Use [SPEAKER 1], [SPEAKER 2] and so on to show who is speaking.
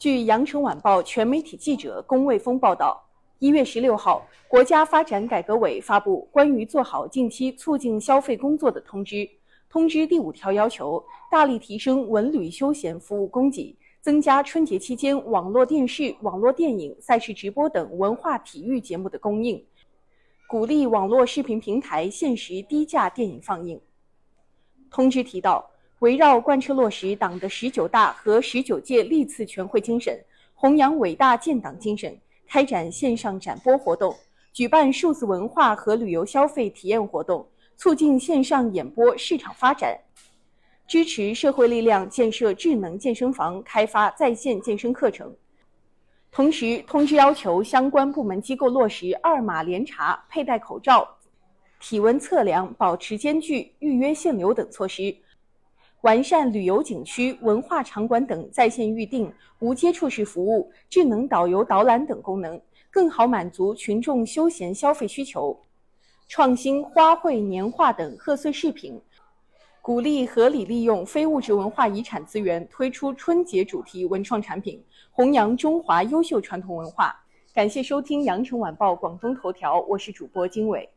[SPEAKER 1] 据羊城晚报全媒体记者龚卫峰报道，一月十六号，国家发展改革委发布关于做好近期促进消费工作的通知。通知第五条要求，大力提升文旅休闲服务供给，增加春节期间网络电视、网络电影、赛事直播等文化体育节目的供应，鼓励网络视频平台限时低价电影放映。通知提到。围绕贯彻落实党的十九大和十九届历次全会精神，弘扬伟大建党精神，开展线上展播活动，举办数字文化和旅游消费体验活动，促进线上演播市场发展，支持社会力量建设智能健身房，开发在线健身课程。同时，通知要求相关部门机构落实二码联查、佩戴口罩、体温测量、保持间距、预约限流等措施。完善旅游景区、文化场馆等在线预订、无接触式服务、智能导游导览等功能，更好满足群众休闲消费需求。创新花卉、年画等贺岁饰品，鼓励合理利用非物质文化遗产资源，推出春节主题文创产品，弘扬中华优秀传统文化。感谢收听羊城晚报广东头条，我是主播经纬。